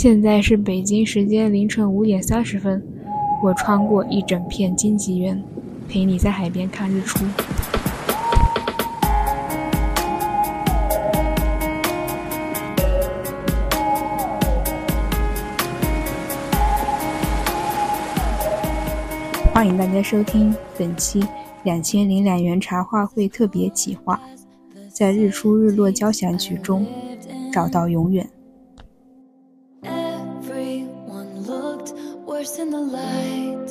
现在是北京时间凌晨五点三十分，我穿过一整片荆棘园，陪你在海边看日出。欢迎大家收听本期《两千零两元茶话会特别企划》，在日出日落交响曲中找到永远。the light.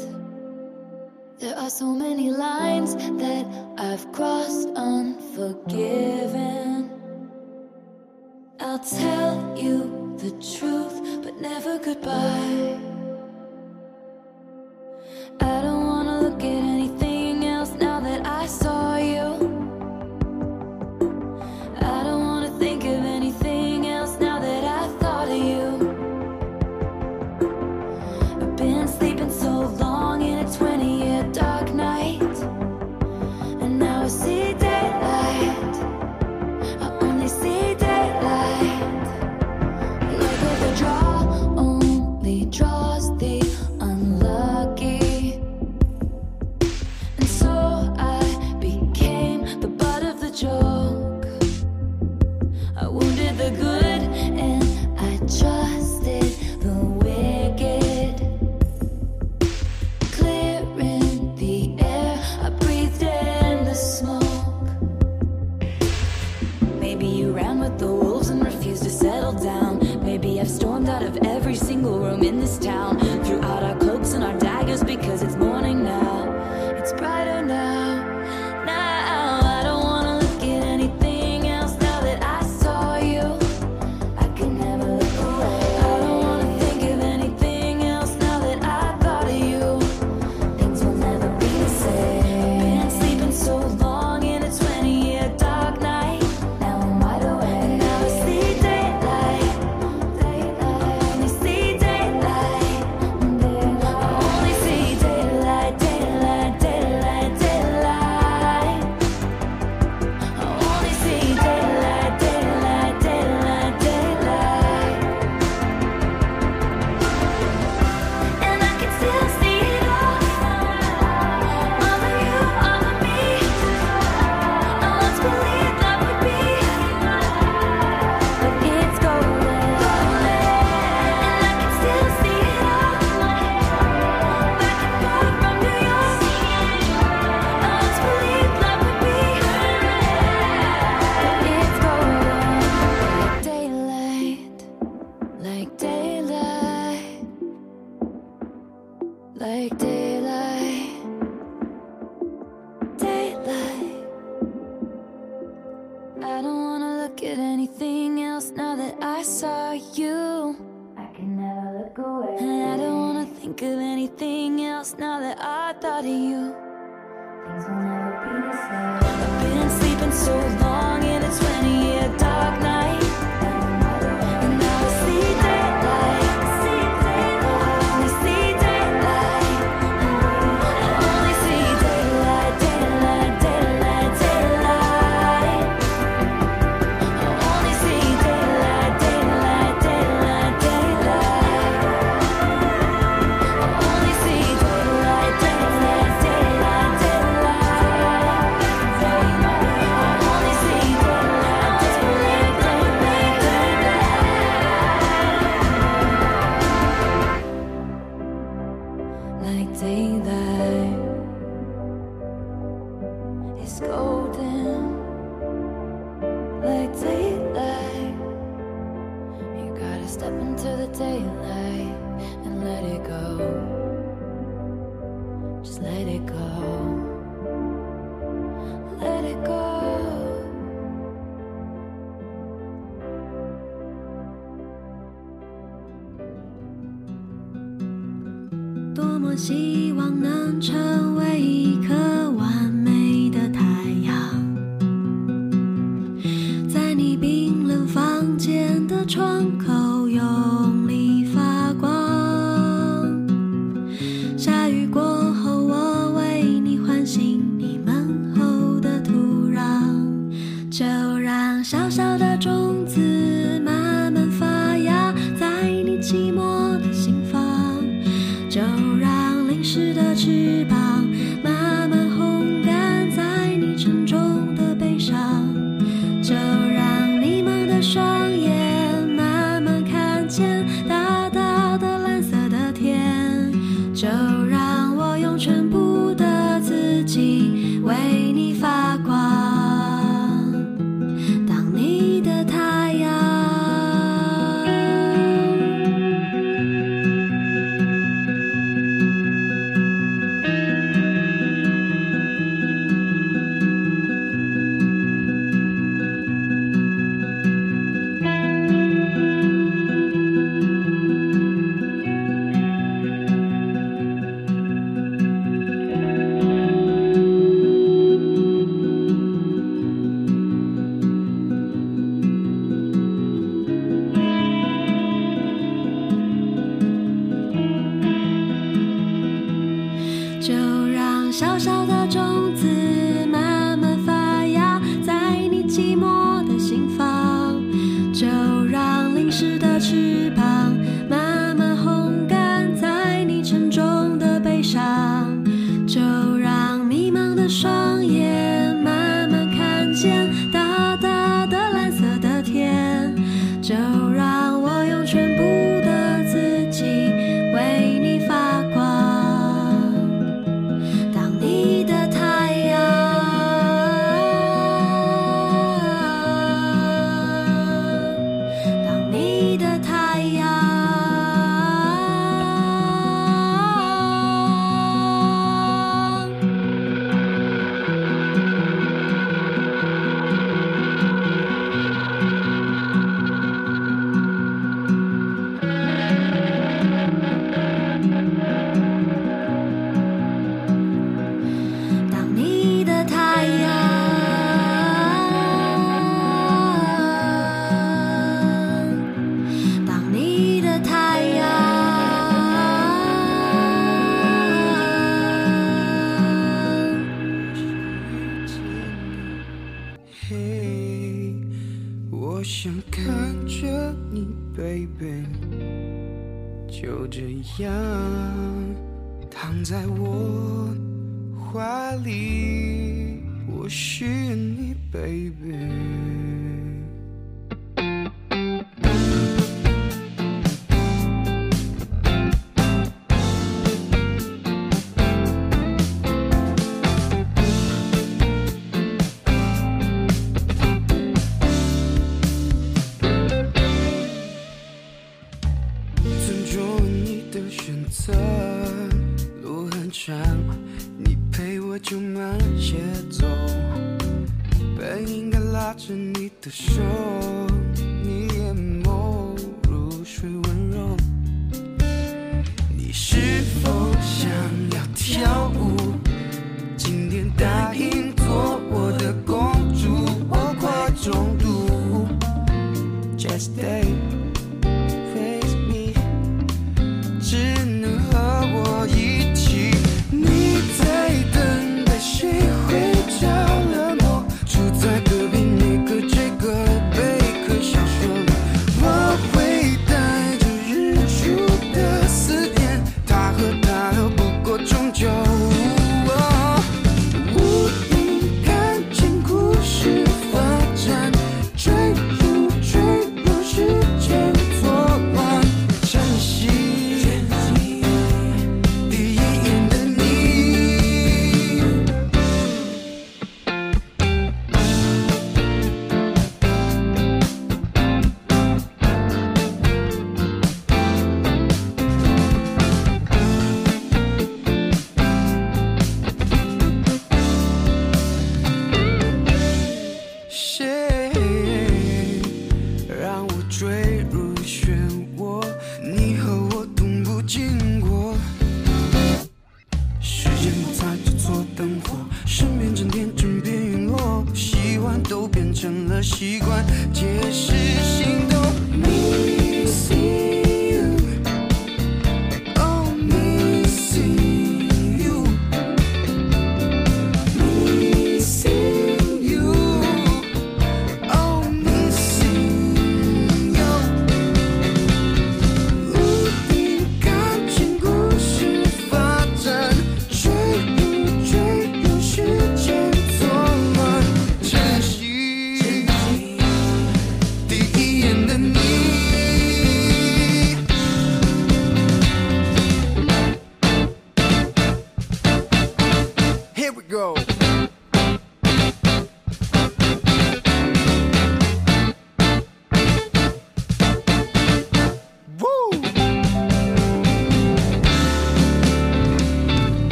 There are so many lines that I've crossed unforgiven. I'll tell you the truth, but never goodbye. I don't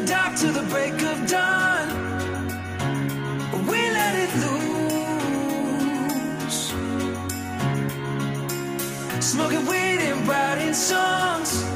the dark to the break of dawn. We let it loose. Smoking weed and writing songs.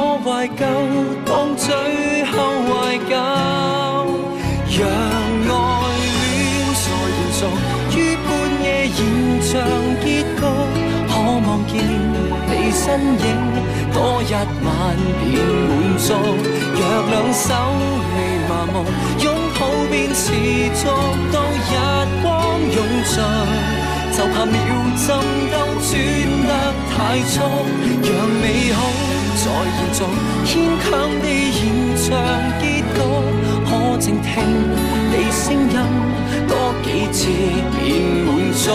我怀旧，当最后怀旧，让爱恋在延续于半夜演唱结局，可望见你身影多一晚便满足。若两手未麻木，拥抱便持续到日光涌进，就怕秒针都转得太速，让美好。在現在，牽強地演唱結局，可靜聽你聲音多幾次便滿足。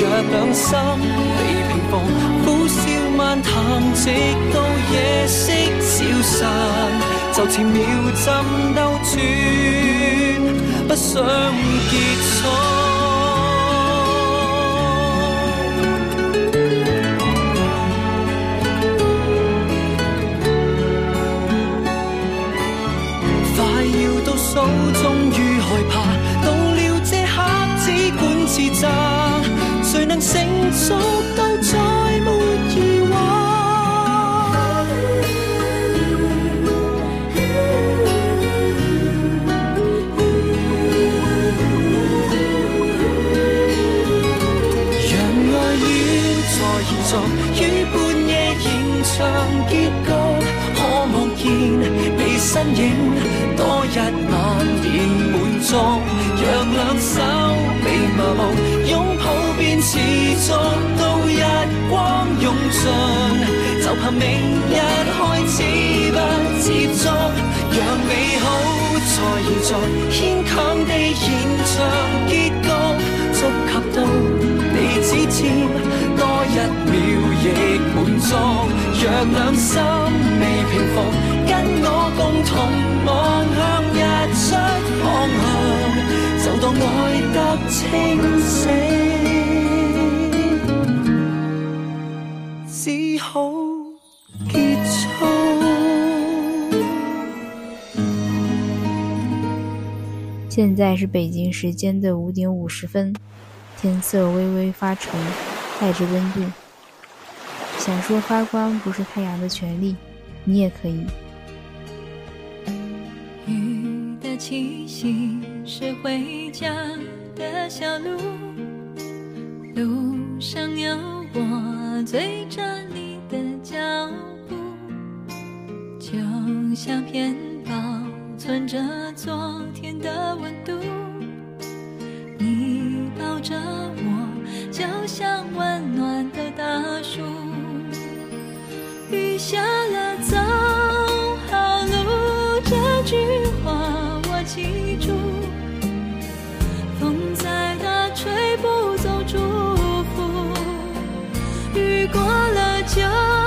若兩心未平复，苦笑漫谈，直到夜色消散，就似秒針兜轉，不想結束。成熟到再没疑惑。让爱恋在延续，于半夜延长结局，可望见你身影，多一眼便满足。让两手麻木拥抱。捉到日光涌尽，就怕明日开始不接足。让美好在现在牵强地延长结局。触及到你指尖，多一秒亦满足。若两心未平复，跟我共同望向日出方向，就当爱得清醒。现在是北京时间的五点五十分，天色微微发沉，带着温度。想说发光不是太阳的权利，你也可以。雨的气息是回家的小路，路上有我追着你的脚步，就像偏宝。存着昨天的温度，你抱着我，就像温暖的大树。雨下了，走好路，这句话我记住。风再大，吹不走祝福。雨过了，就。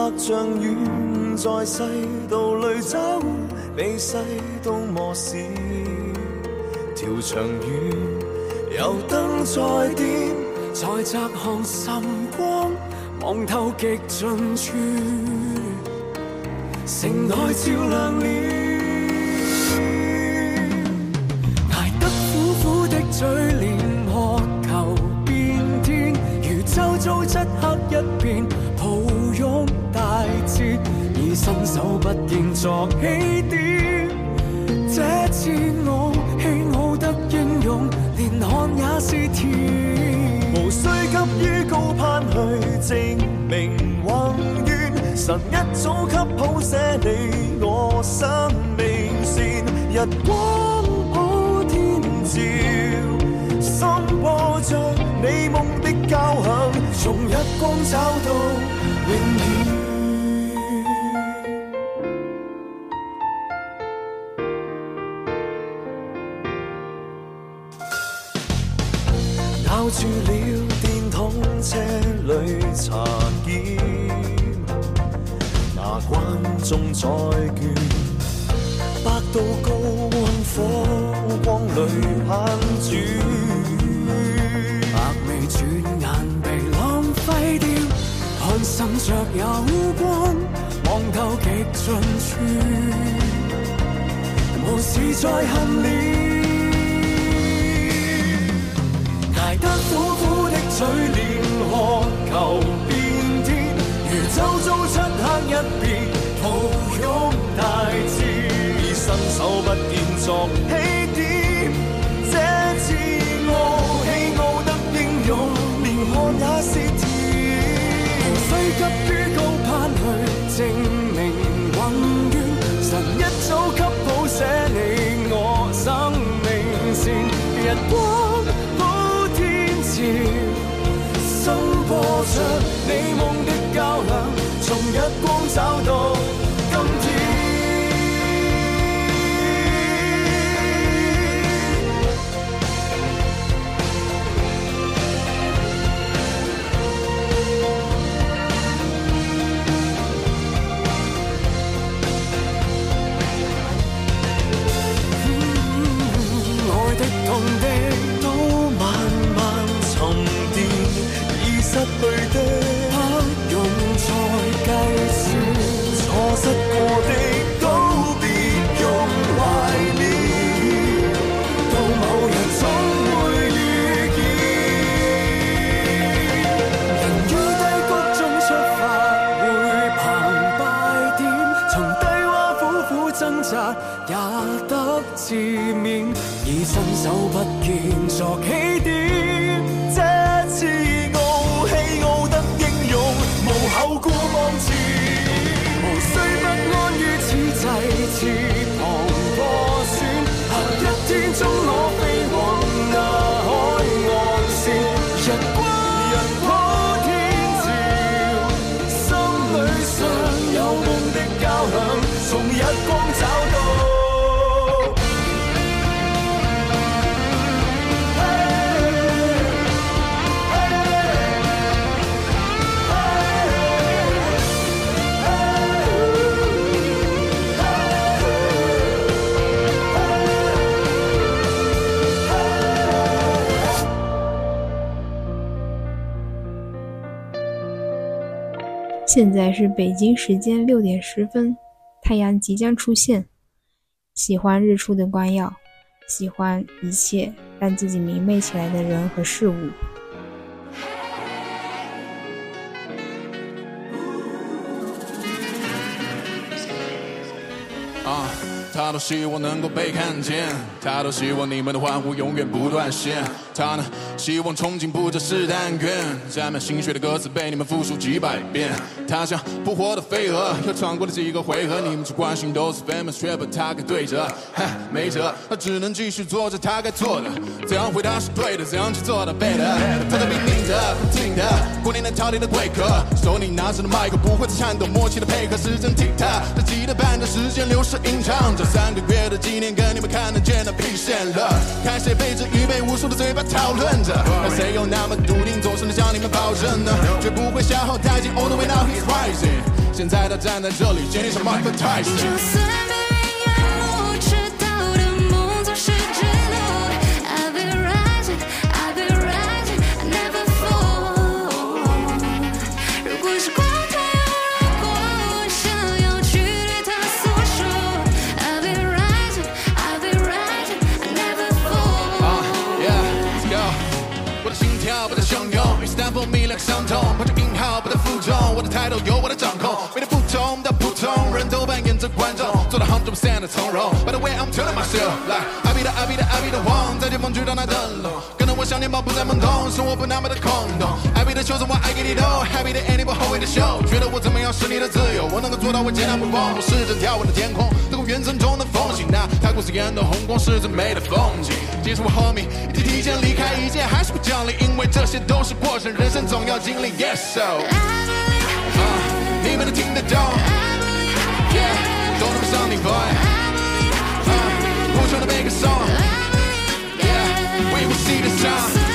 白象远，在世道里走，被世道磨蚀。条长路，油灯再点，在侧看晨光，望透极尽处，城内照亮了。不建作起点，這次我慶奧得英勇，連看也是甜。無需急於高攀去證明宏願，神一早給谱寫你我生命線，日光普天照，心破着你夢的交響，從日光找到。现在是北京时间六点十分，太阳即将出现。喜欢日出的光耀，喜欢一切让自己明媚起来的人和事物。他多希望能够被看见，他多希望你们的欢呼永远不断线，他呢，希望憧憬不只是但愿，沾满心血的歌词被你们复述几百遍。他像扑火的飞蛾，又闯过了几个回合，你们只关心都是 famous，却把他给对着。哈，没辙，他只能继续做着他该做的，怎样回答是对的，怎样去做到 better。他在拼命的，不停的，过年的挑剔的贵客，手里拿着的麦克不会再颤抖，默契的配合，时针 t i 他急 t 在吉他伴着时间流逝吟唱着。三个月的纪念，跟你们看得见的兑现了。看谁背着疑，被无数的嘴巴讨论着。那谁又那么笃定，总是能向你们保证呢？绝不会消耗殆尽。All the way now he's rising，现在他站在这里，v 建 t 上马 i 泰斯。都不散的从容。But the way I'm t e l l i n g myself, like I be the, I be the, I be the one，在巅峰聚到那灯笼，跟着我想念，不再懵懂，生活不那么的空洞。I be the chosen one, I get it all, happy the a n i m y l h o w d i n g the show。觉得我怎么样是你的自由，我能够做到，我简单不妄图，试着眺望的天空，透过云层中的风景，那太过刺眼的红光是最美的风景。即使我和你已经提前离开，一切还是不讲理，因为这些都是过程，人生总要经历。Yes, so, uh, 你们都听得懂？I believe, yeah. Don't ever sell boy. Uh, we're trying to make a song. Yeah, we will see the sun.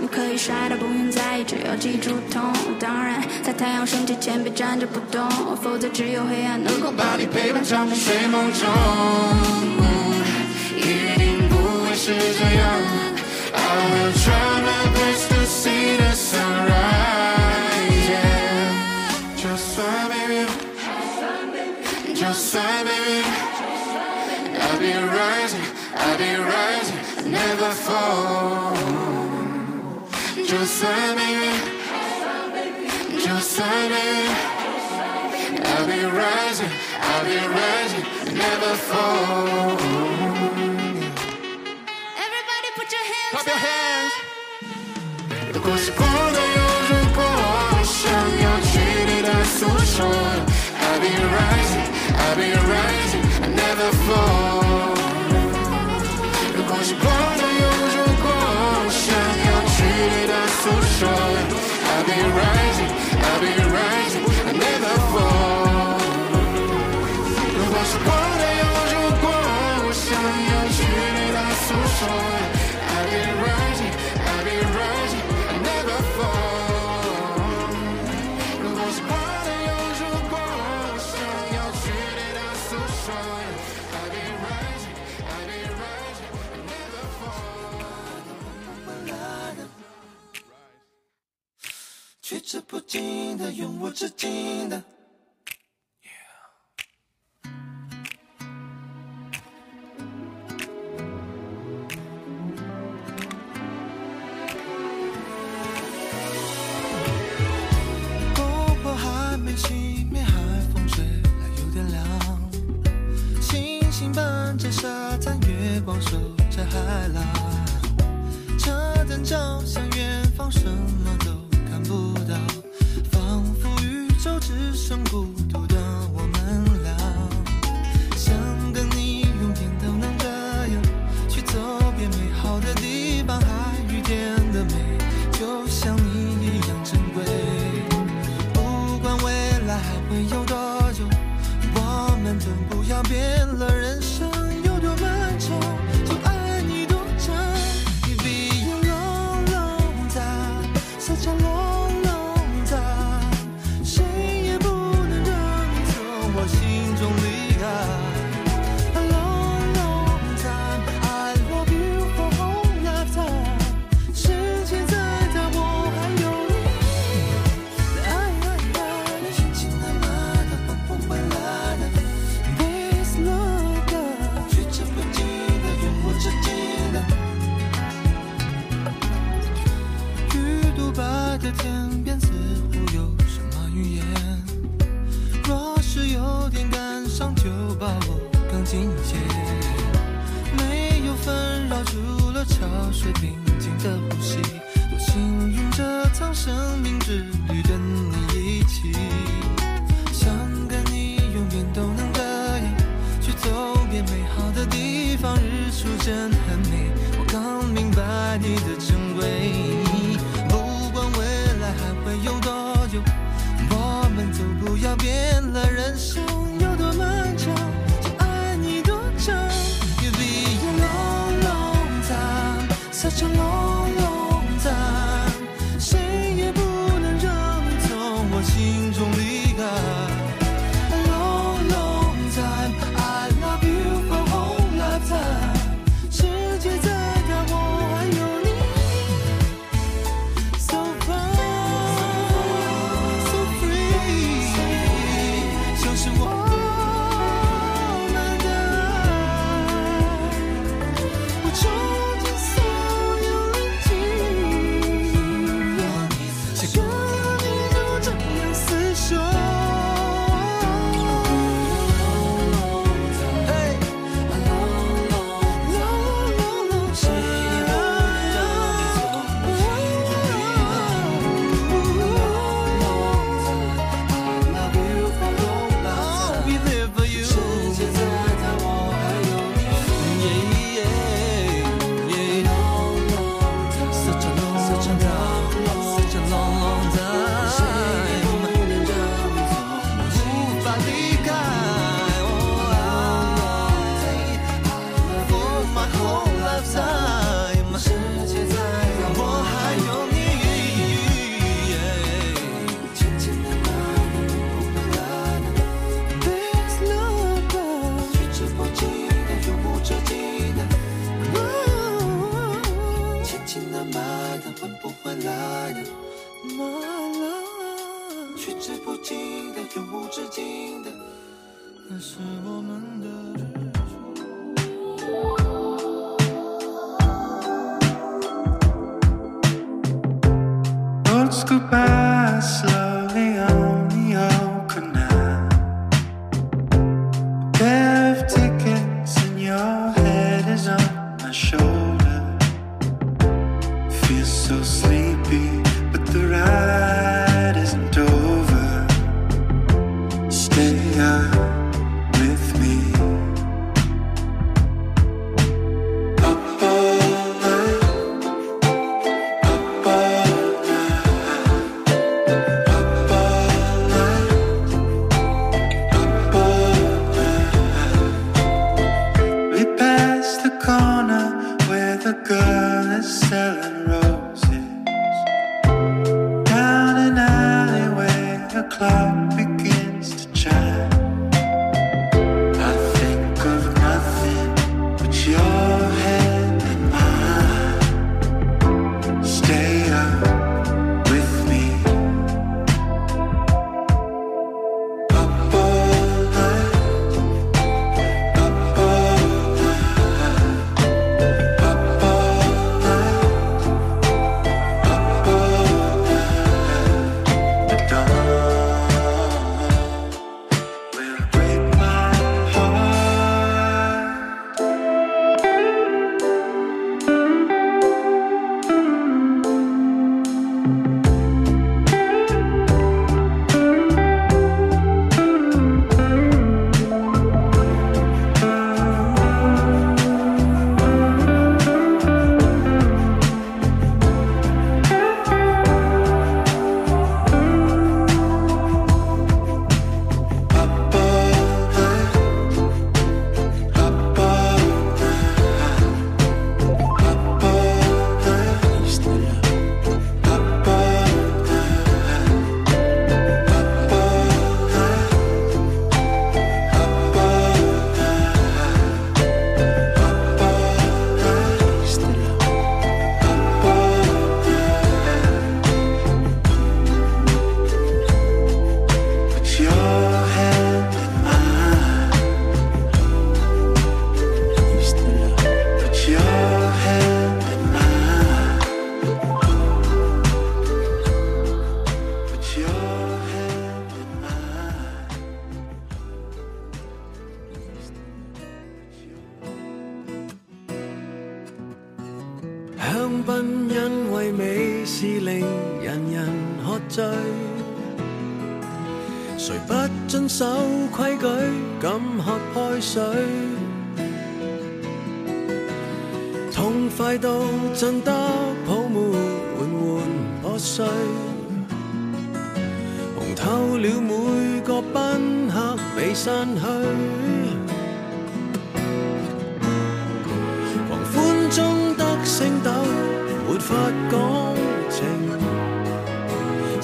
你可以摔倒，不用在意，只要记住痛。当然，在太阳升起前别站着不动，否则只有黑暗。能够把你陪伴长眠睡梦中，一定不会是这样。I will try my best to see the sun r i s e Yeah. fly, Just baby. Just fly, baby. i l l be rising，I'll be rising，never fall。Joseph, Joseph, I'll be rising, I'll be rising, never fall. Everybody put your hands Clap your will be rising, I'll be rising, never fall faded, I'm so I've been rising 不停的，永无止境的。曾孤独。的。with me.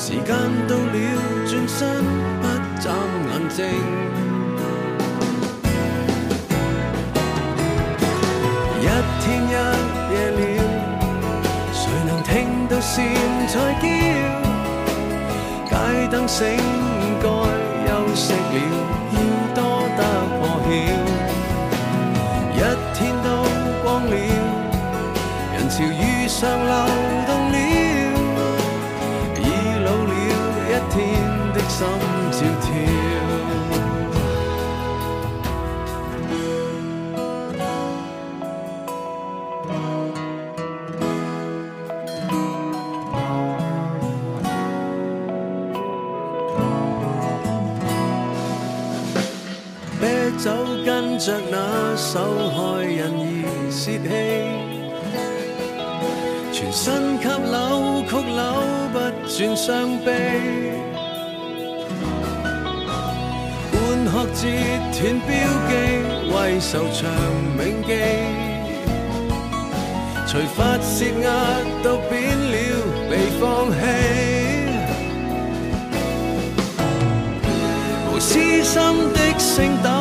时间到了，转身不眨眼睛。一天一夜了，谁能听到蝉在叫？街灯醒，该休息了，要多得破晓。着那受害人而泄气，全身给扭曲扭不转伤悲，半刻字断标记为愁肠铭记，随发泄压都变了被放弃，无私心的声。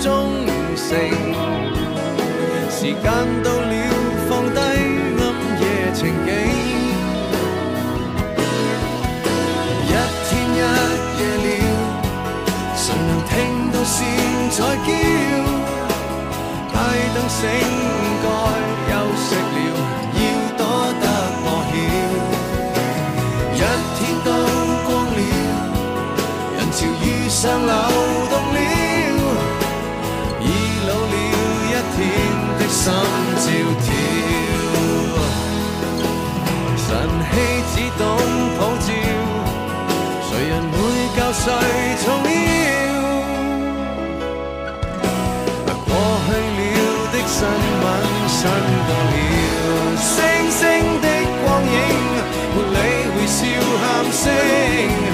忠诚。时间到了，放低暗夜情景。一天一夜了，谁能听到蝉在叫？街灯醒该休息了，要躲得破晓。一天都光了，人潮遇上了。心照跳，神气只懂普照，谁人会教谁重要？过去了的新闻，散到了，星星的光影，没理会笑喊声。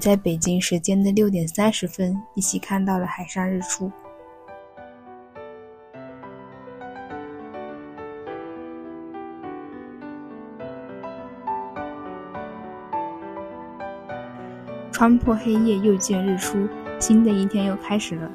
在北京时间的六点三十分，一起看到了海上日出。穿破黑夜，又见日出，新的一天又开始了。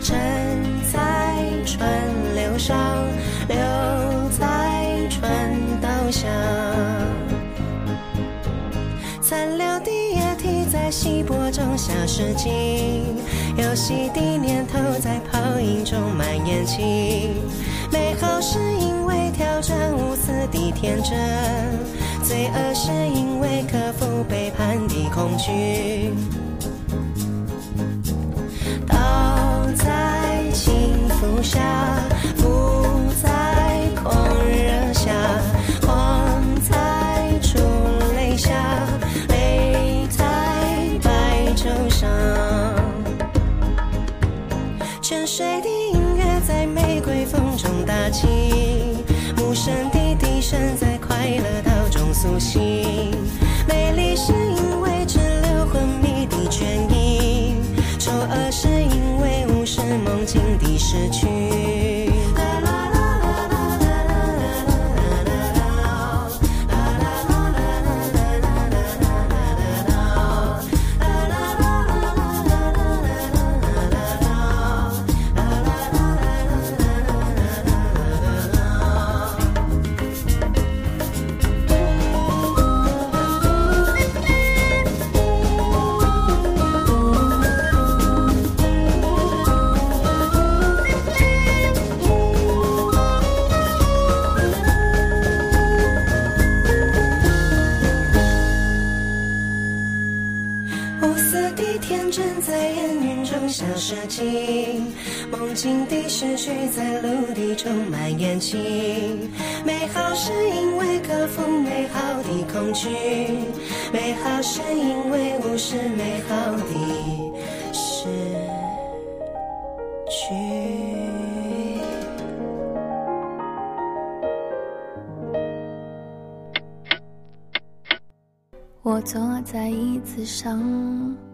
站在川流上，流在川道下。残留的液体在稀薄中消失尽，游戏的念头在泡影中蔓延起。美好是因为挑战无私的天真，罪恶是因为克服背叛的恐惧。幸福下，不在狂热下，欢在烛泪下，泪在白昼上。沉睡的音乐在玫瑰风中打起，无声的笛声在快乐道中苏醒。美丽是。轻轻地逝去。梦境的失去在陆地充满眼睛，美好是因为克服美好的恐惧，美好是因为无视美好的失去。我坐在椅子上。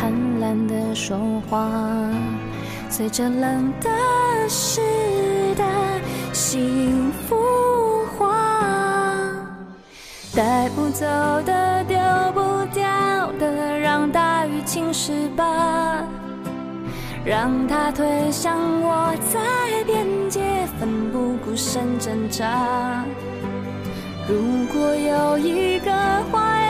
贪婪的说话，随着冷的时的幸福化。带不走的，丢不掉的，让大雨侵蚀吧。让它推向我，在边界奋不顾身挣扎。如果有一个坏。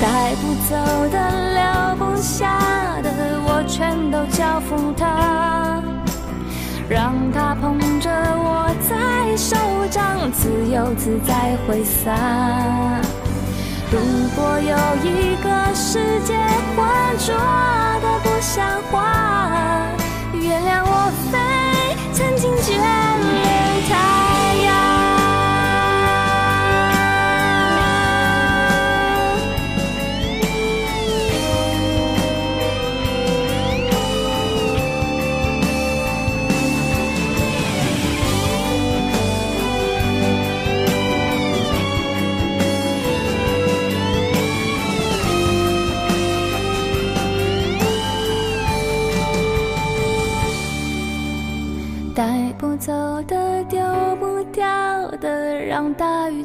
带不走的，留不下的，我全都交付他，让他捧着我在手掌，自由自在挥洒。如果有一个世界，浑浊的不像话，原谅我非曾经眷恋他。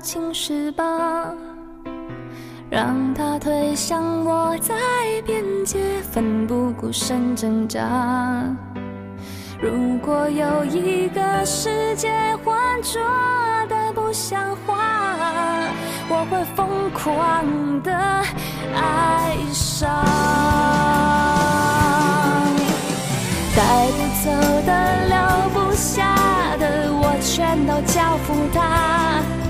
青石吧，让它推向我，在边界奋不顾身挣扎。如果有一个世界浑浊的不像话，我会疯狂的爱上。带不走的，留不下的，我全都交付他。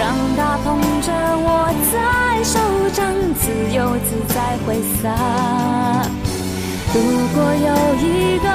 让它捧着我在手掌，自由自在挥洒。如果有一个。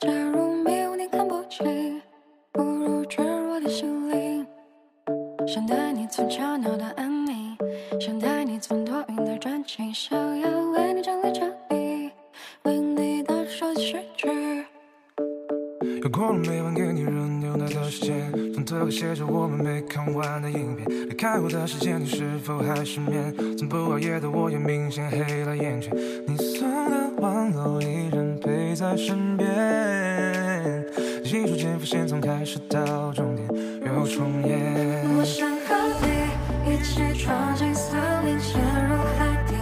假如没有你看不清，不如坠入我的心灵。想带你从吵闹到安宁，想带你从多云到转晴。想要为你整理章鱼，为你倒出手机诗句。又过了每晚给你热牛奶的时间，从特客写着我们没看完的影片，离开我的时间你是否还失眠？从不熬夜的我也明显黑了眼圈。你。身边，一幕幕浮现，从开始到终点，又重演。我想和你一起闯进森林，潜入海底。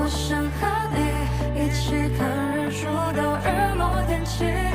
我想和你一起看日出到日落天晴。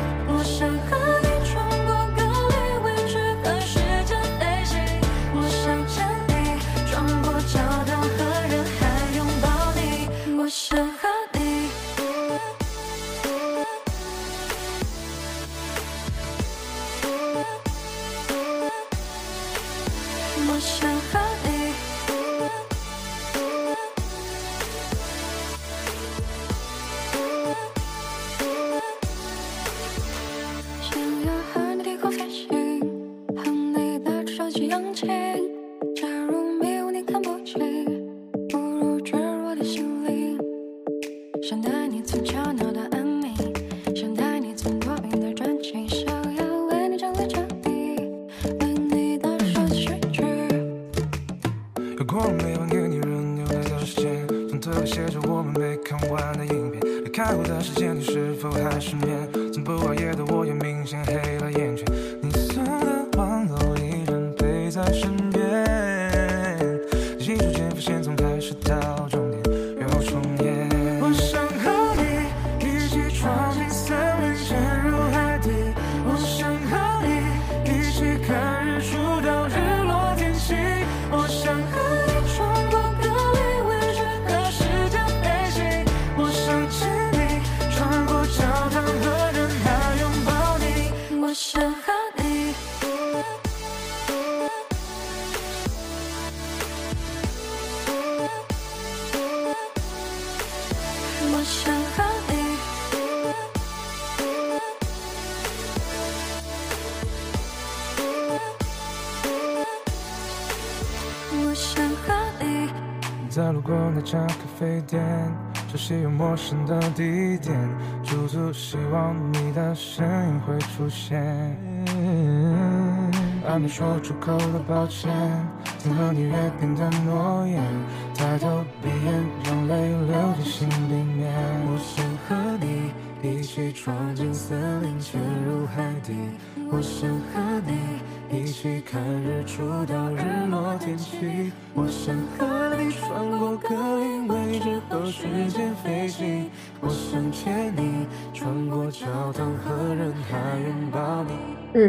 陌生的地点驻足，希望你的身影会出现。还没说出口的抱歉，曾和你约定的诺言。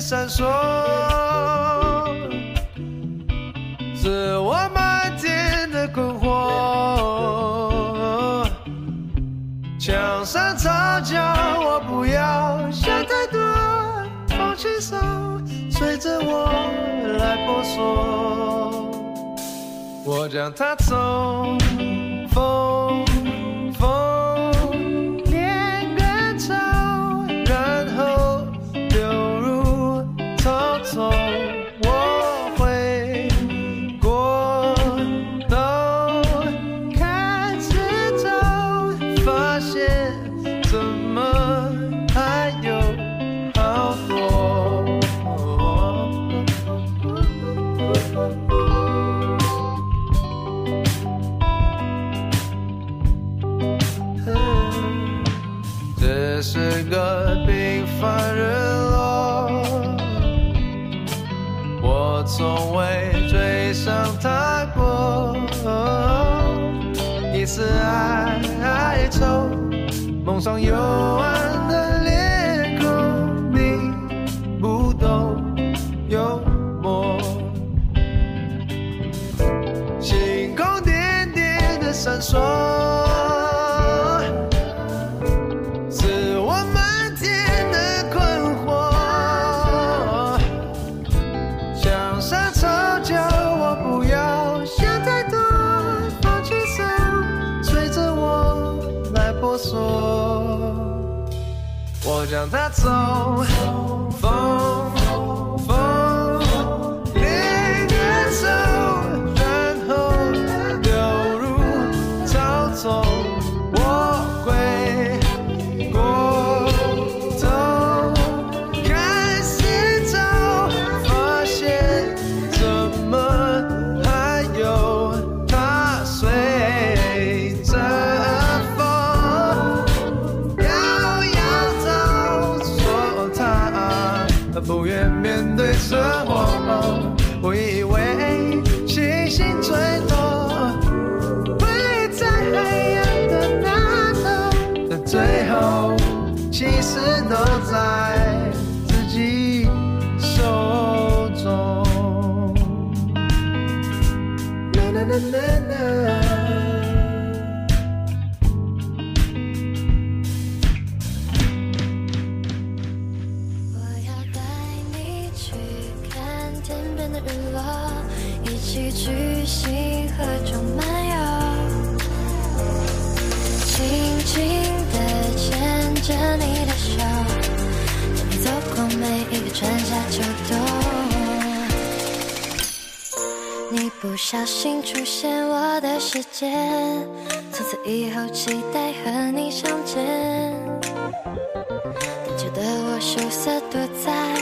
闪烁，自我满天的困惑。墙上残脚，我不要想太多，放轻松，随着我来婆娑。我将它从风风。上有。从此以后，期待和你相见。胆怯的我羞涩躲在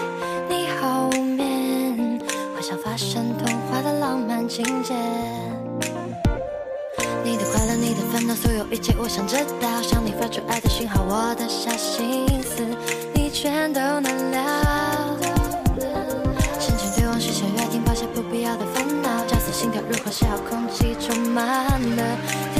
你后面，幻想发生童话的浪漫情节。你的快乐，你的烦恼，所有一切我想知道。向你发出爱的信号，我的小心思你全都能料。如果小空气充满了。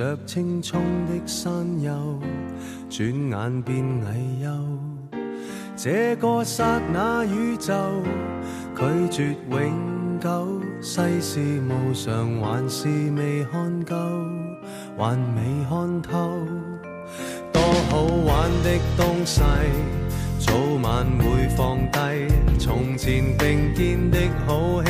着青葱的山丘，转眼变矮丘。这个刹那宇宙拒绝永久，世事无常还是未看够，还未看透。多好玩的东西，早晚会放低。从前并肩的好。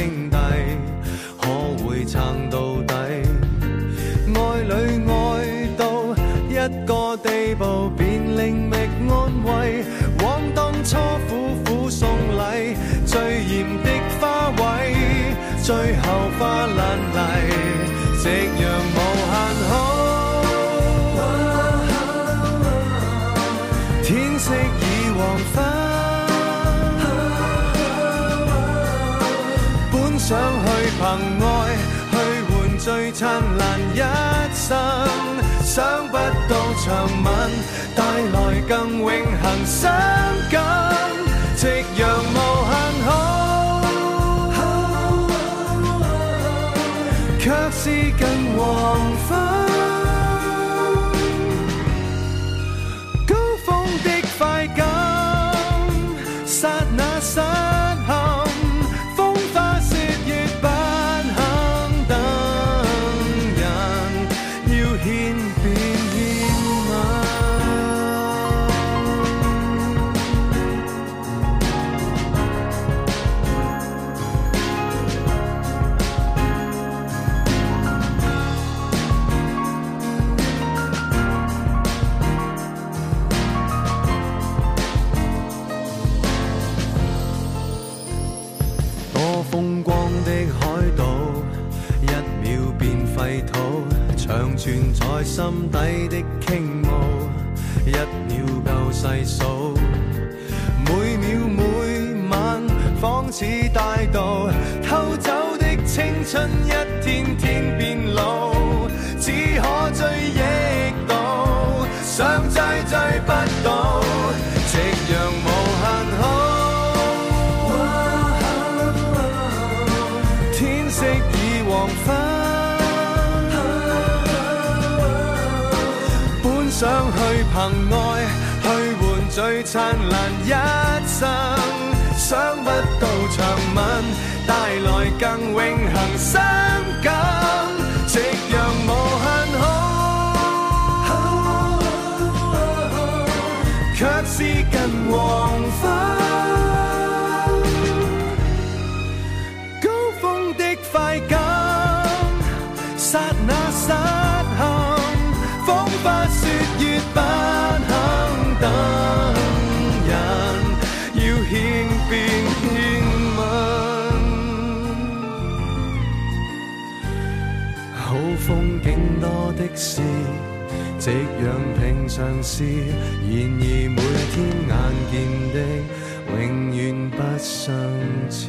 想不到长吻带来更永恒伤感，夕阳无限好，却是更黄。泥土长存在心底的倾慕，一秒够细数，每秒每晚仿似大道，偷走的青春一天天变老，只可追忆到，想追追不。最灿烂一生，想不到长吻带来更永恒伤感。夕阳平常事，然而每天眼见的，永远不相似。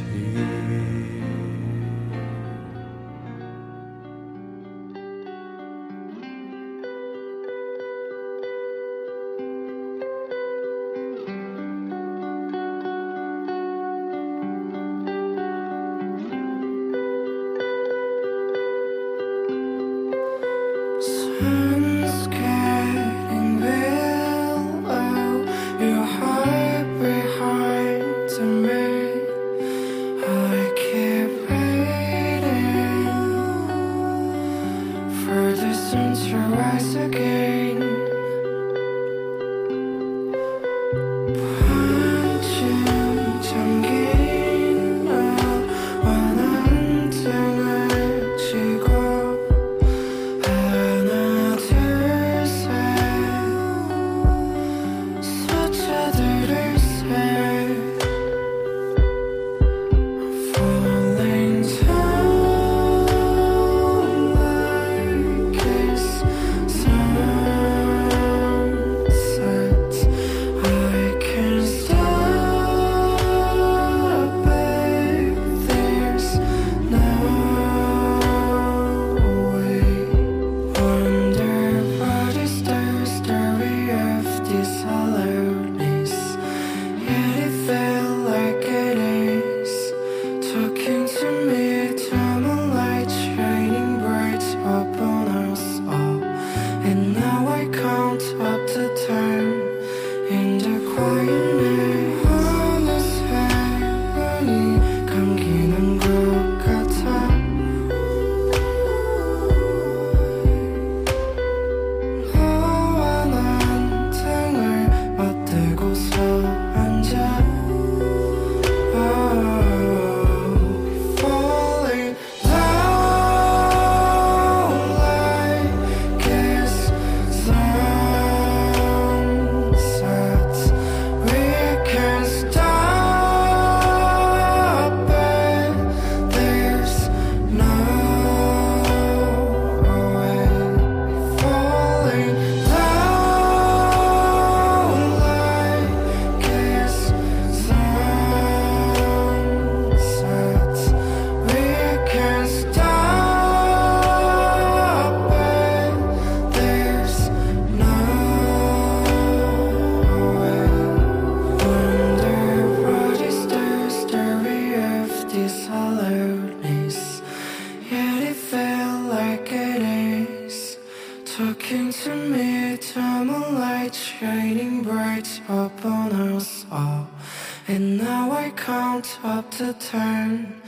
turn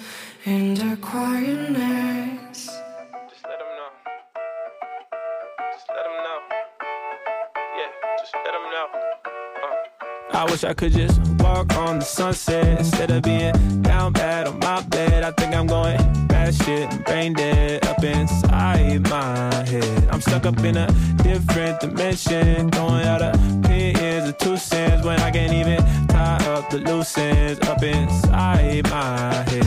into quietness. Just let know. Just let know. Yeah, just let know. Uh. I wish I could just walk on the sunset instead of being down bad on my bed. I think I'm going bad shit, I'm brain dead up inside my head. I'm stuck up in a different dimension, going out of pain. The two sins when I can't even tie up the loose ends up inside my head.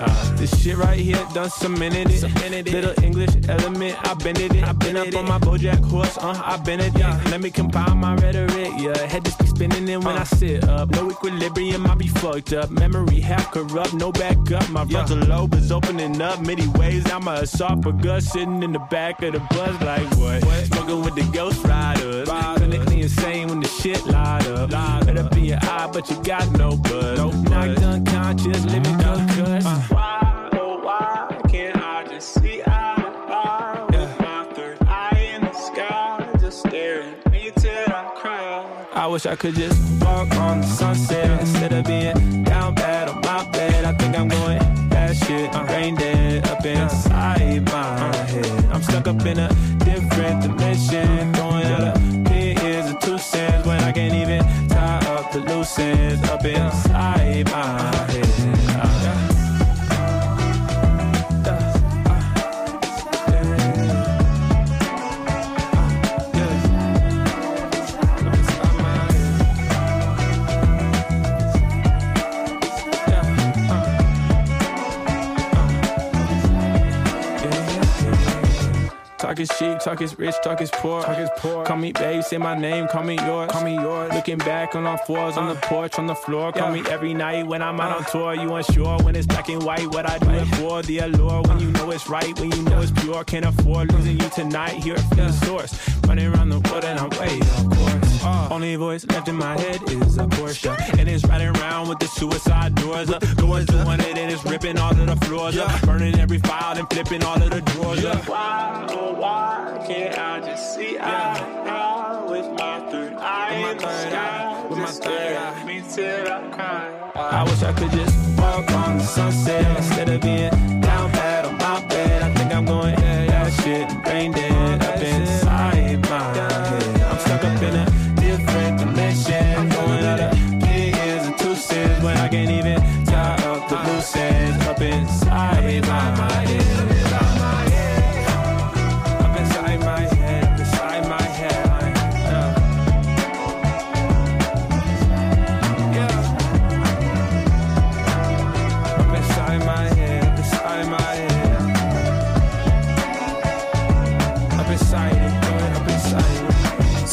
Uh, this shit right here done cemented it. Cemented Little it. English element, I bended it. I been up on my Bojack horse, uh, I been it. Yeah. Let me compile my rhetoric, yeah. Head just be spinning in when uh. I sit up. No equilibrium, I be fucked up. Memory half corrupt, no backup. My yeah. frontal lobe is opening up many ways. I'm a esophagus sitting in the back of the bus, like what? what? Smoking with the ghost riders. riders. Clinically insane when the shit get light up. Light Better up. be eye, but you got no blood. No unconscious, living Uh. Why, oh, why can't I just see eye to eye with my third eye in the sky? Just staring me till I cry. I wish I could just walk on the sunset instead of being down bad on my bed. I think I'm going that shit. I'm brain dead up uh-huh. inside my head. I'm stuck up in a the loose ends up inside my head. is chic, talk is rich, talk is poor. Talk is poor. Call me babe, say my name, call me yours. Call me yours. Looking back on all fours, uh, on the uh. porch, on the floor. Call yeah. me every night when I'm out uh, on tour. You unsure when it's black and white, what I do it for? The allure when you know it's right, when you know it's pure. Can't afford losing you tonight. Here it from the source, running around the world and I'm way, of course. Uh, Only voice left in my head is a Porsche. And it's riding around with the suicide doors up. Doors doing it and it's ripping all of the floors yeah. up. Burning every file and flipping all of the drawers yeah. up. Why, oh, why can't I just see yeah. with my third eye? With my third eye. With my third eye. Me till I cry. I wish I could just walk on the sunset instead of being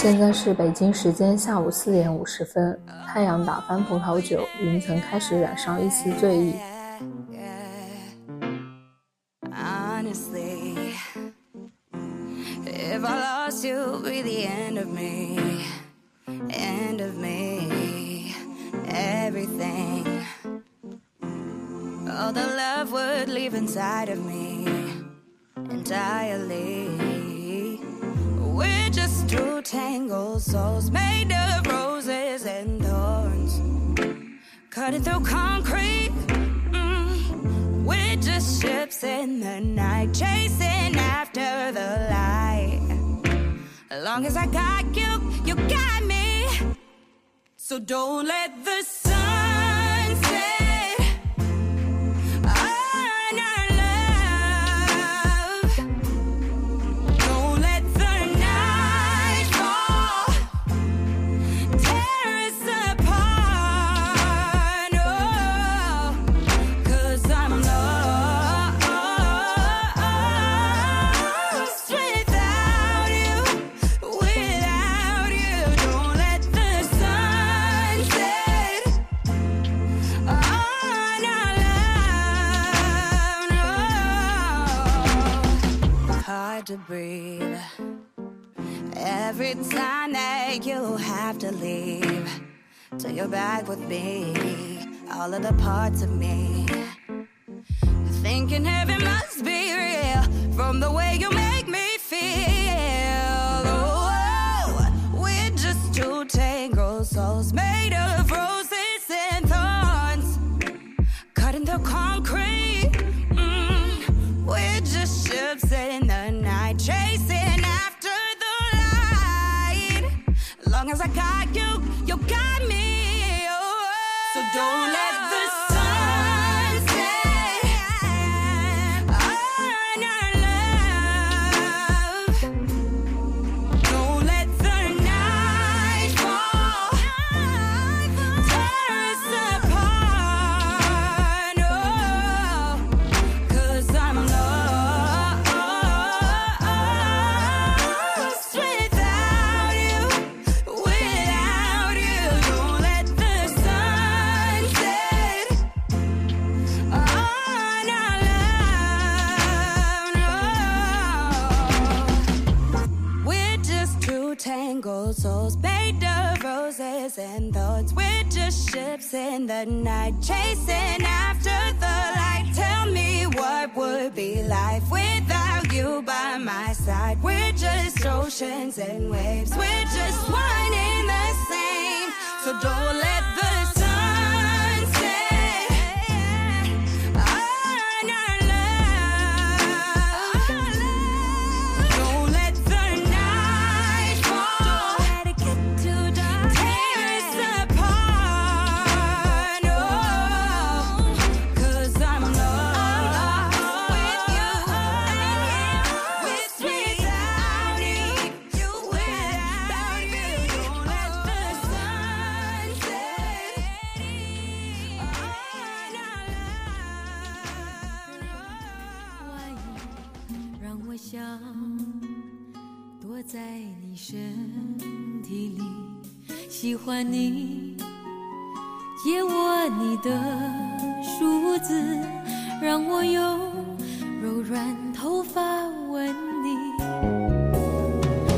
现在是北京时间下午四点五十分，太阳打翻葡萄酒，云层开始染上一丝醉意。tangled souls made of roses and thorns. Cutting through concrete, mm, we're just ships in the night, chasing after the light. As long as I got you, you got me. So don't let the sun. to breathe Every time that you have to leave Till you're back with me All of the parts of me Thinking heaven must be real From the way you make Just ships in the night, chasing after the light. Tell me what would be life without you by my side. We're just oceans and waves, we're just one in the same. So don't let the 在你身体里，喜欢你，借我你的梳子，让我用柔软头发吻你。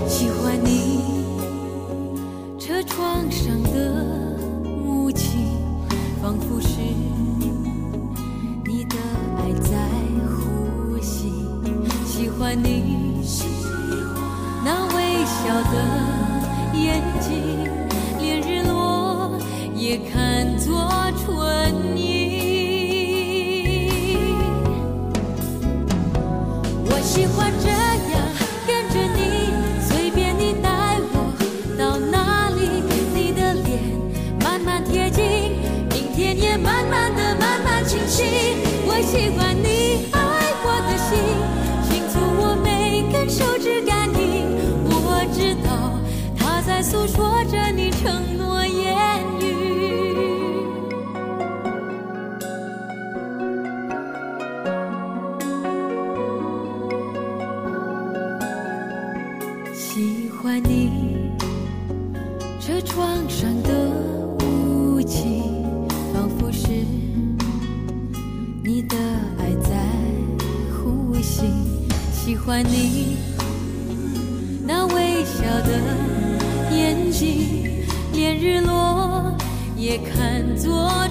喜欢你车窗上的雾气，仿佛是你的爱在呼吸。喜欢你。那微笑的眼睛，连日落也看作春意。我喜欢这。喜欢你那微笑的眼睛，连日落也看作。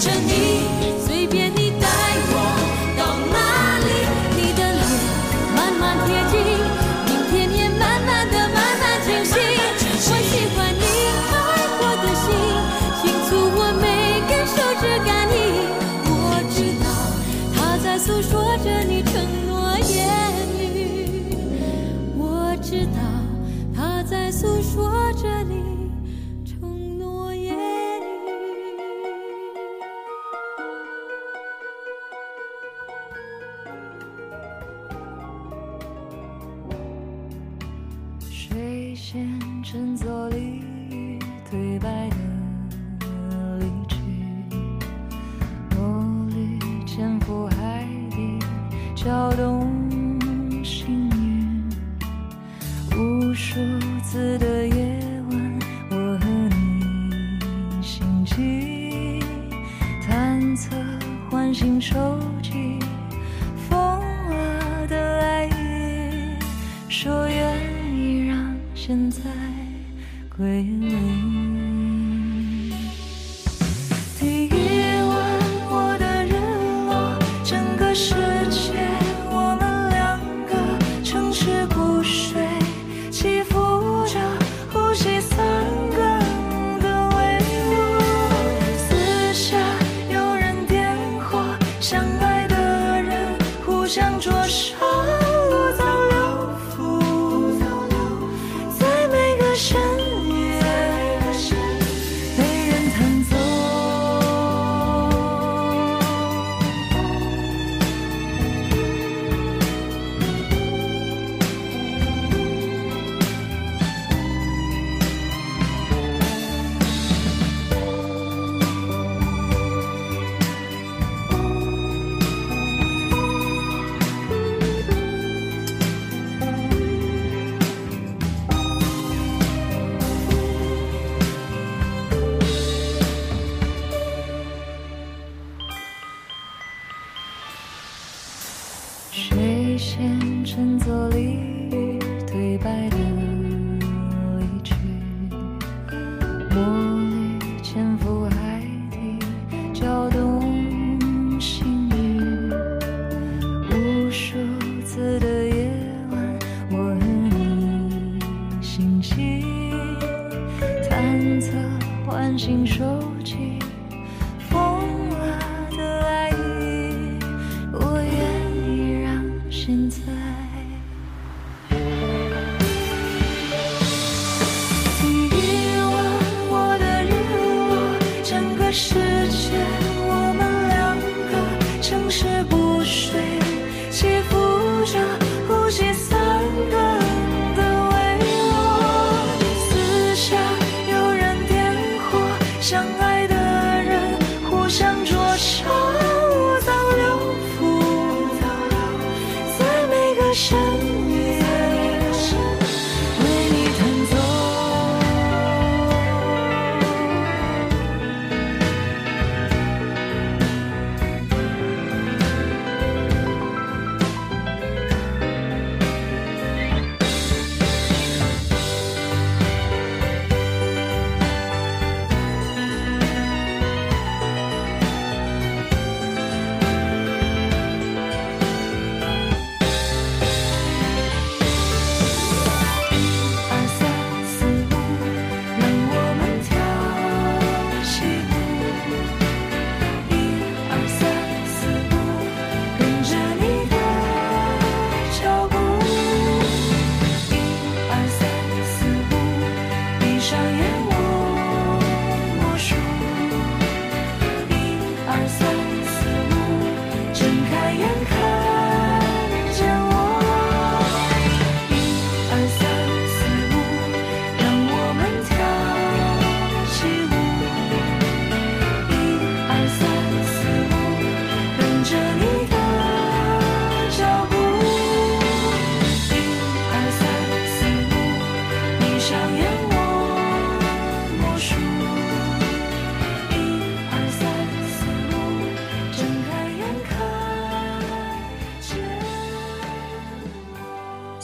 着你。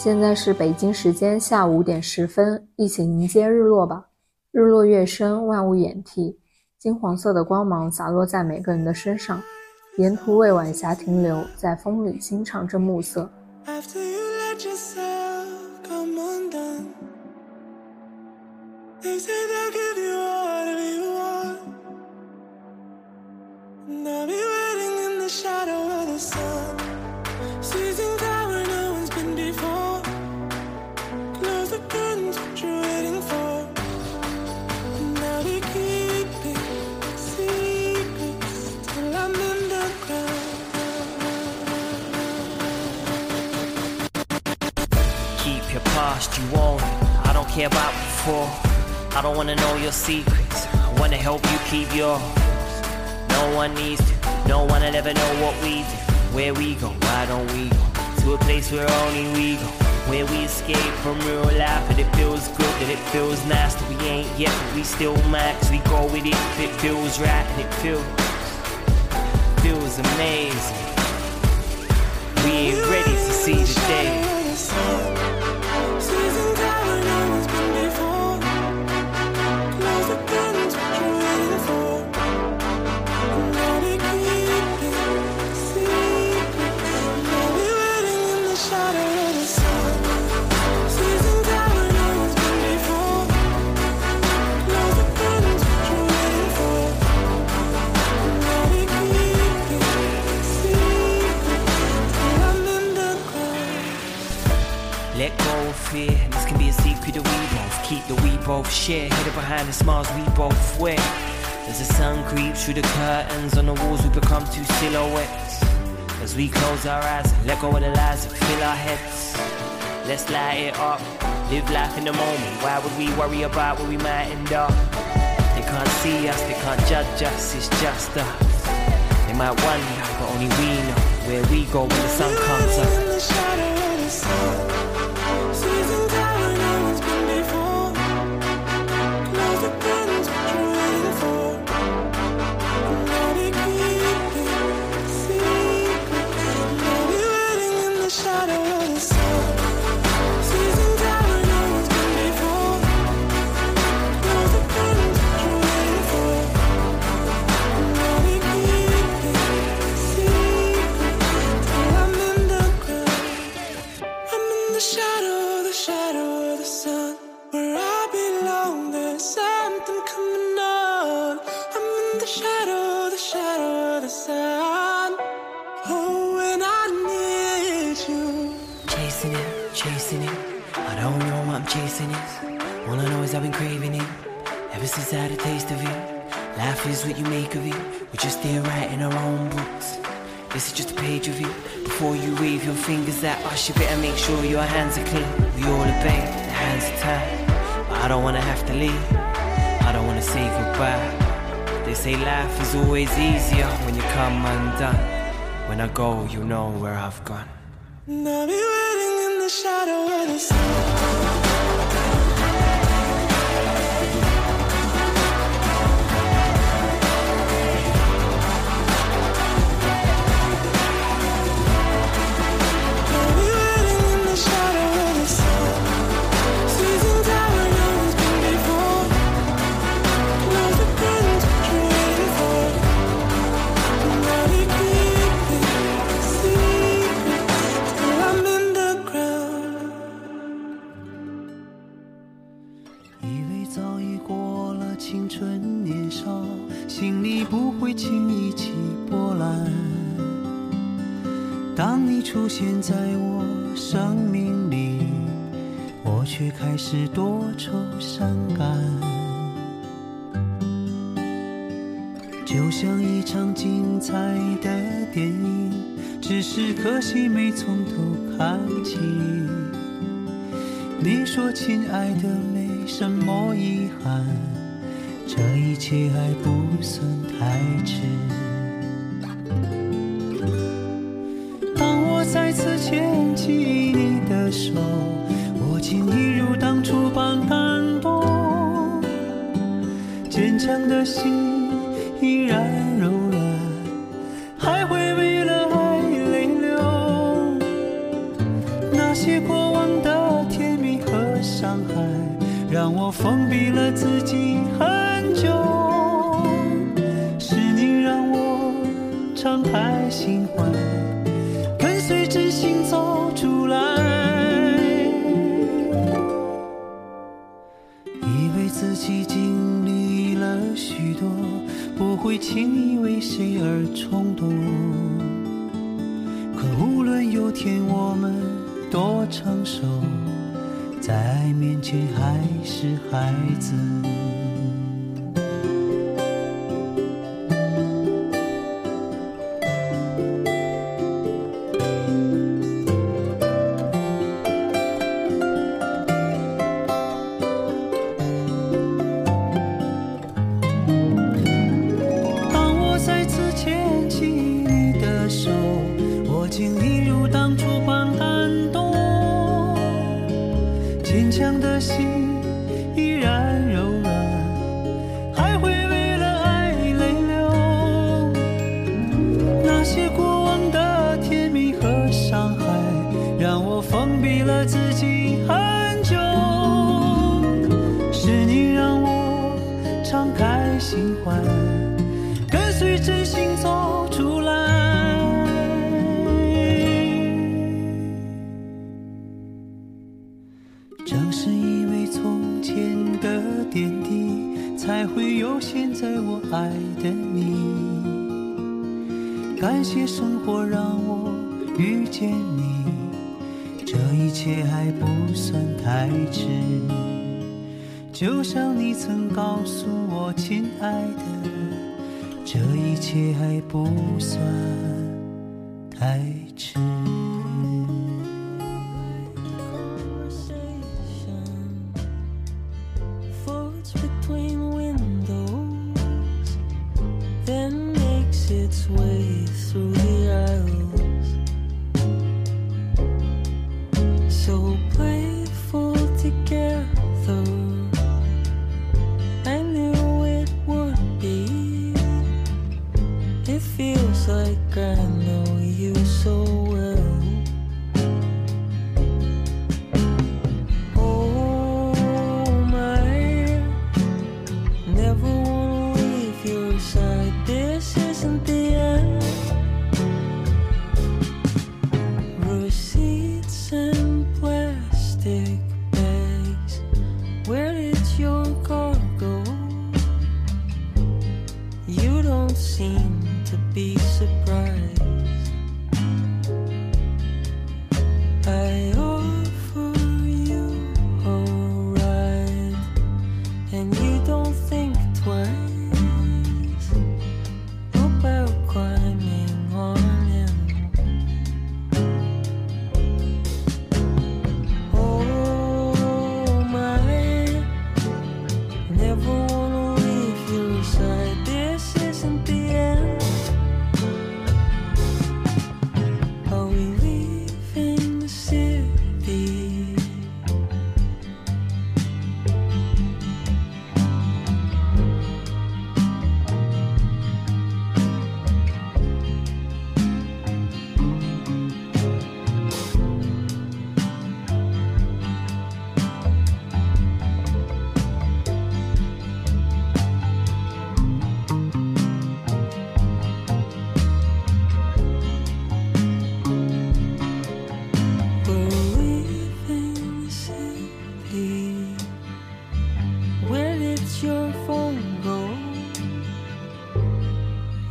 现在是北京时间下午五点十分，一起迎接日落吧。日落月升，万物掩替，金黄色的光芒洒落在每个人的身上，沿途为晚霞停留，在风里欣赏着暮色。still max, we go with it. It feels right and it feels, feels amazing. We ain't ready to see the day. keep that we both share hidden behind the smiles we both wear. As the sun creeps through the curtains on the walls, we become two silhouettes. As we close our eyes and let go of the lies that fill our heads. Let's light it up, live life in the moment. Why would we worry about where we might end up? They can't see us, they can't judge us, it's just us. They might wonder, but only we know where we go when the sun comes up. Before you wave your fingers at us, you better make sure your hands are clean. We all obey, the hands are tied. But I don't wanna have to leave, I don't wanna say goodbye. They say life is always easier when you come undone. When I go, you know where I've gone. And I'll be waiting in the shadow of the sun. 出现在我生命里，我却开始多愁善感。就像一场精彩的电影，只是可惜没从头看起。你说亲爱的，没什么遗憾，这一切还不算太迟。心依然。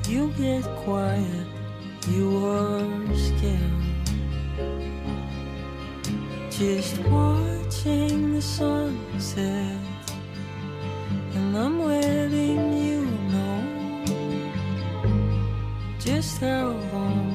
You get quiet, you are scared. Just watching the sunset, and I'm letting you know just how long.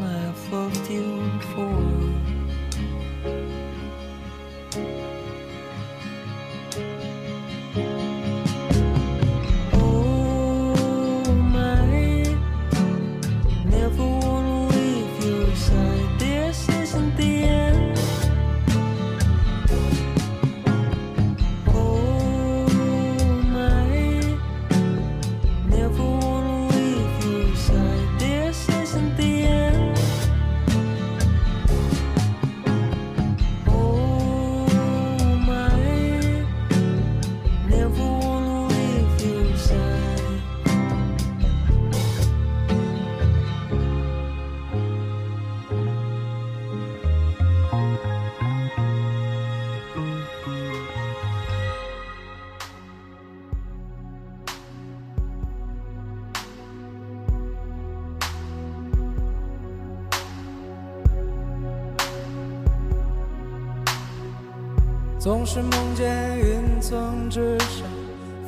总是梦见云层之上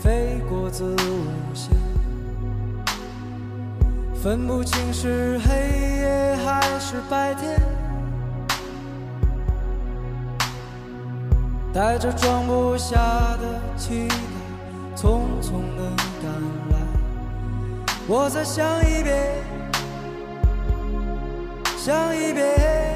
飞过子午线，分不清是黑夜还是白天。带着装不下的期待，匆匆的赶来。我再想一遍，想一遍。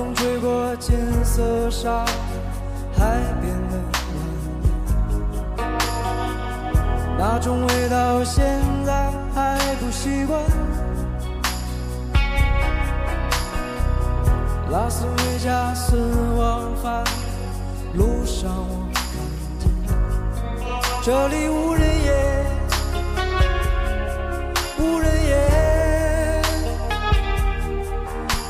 风吹过金色沙海边的晚那种味道现在还不习惯。拉斯维加斯往返路上，我看见这里无人烟，无人烟。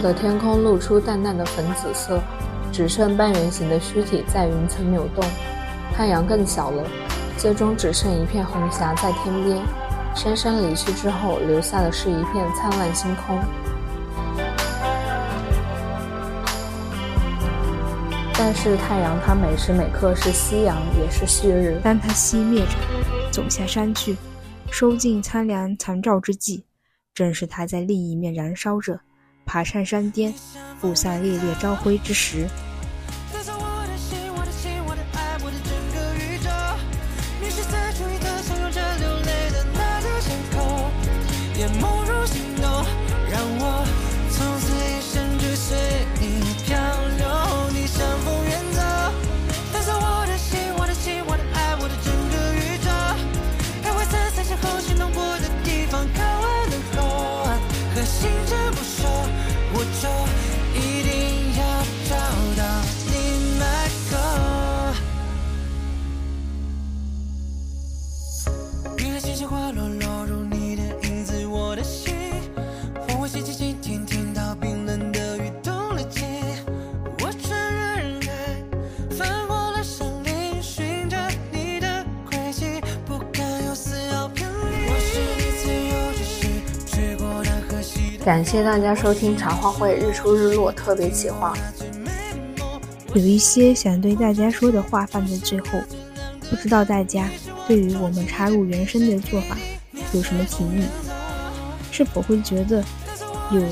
的天空露出淡淡的粉紫色，只剩半圆形的躯体在云层扭动，太阳更小了，最终只剩一片红霞在天边。姗姗离去之后，留下的是一片灿烂星空。但是太阳，它每时每刻是夕阳，也是旭日。当它熄灭着，走下山去，收尽苍凉残照之际，正是它在另一面燃烧着。爬上山巅，雾散烈烈朝晖之时。感谢大家收听茶话会日出日落特别企划，有一些想对大家说的话放在最后，不知道大家对于我们插入原声的做法有什么提议？是否会觉得有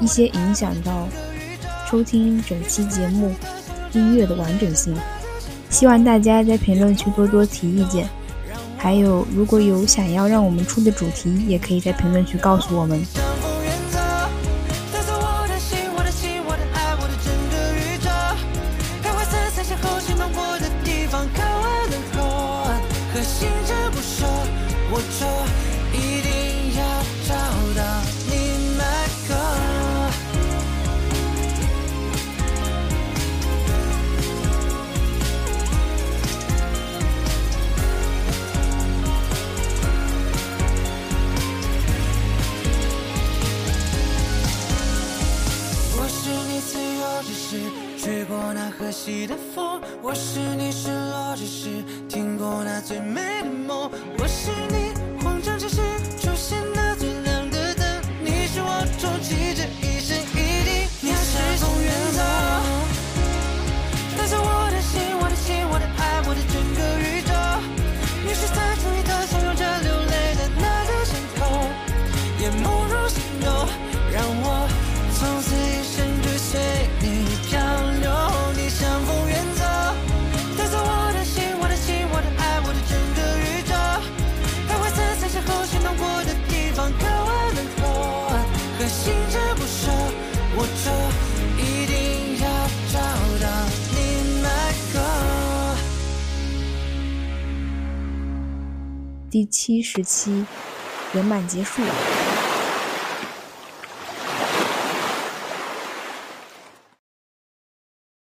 一些影响到收听整期节目音乐的完整性？希望大家在评论区多多提意见，还有如果有想要让我们出的主题，也可以在评论区告诉我们。时期圆满结束。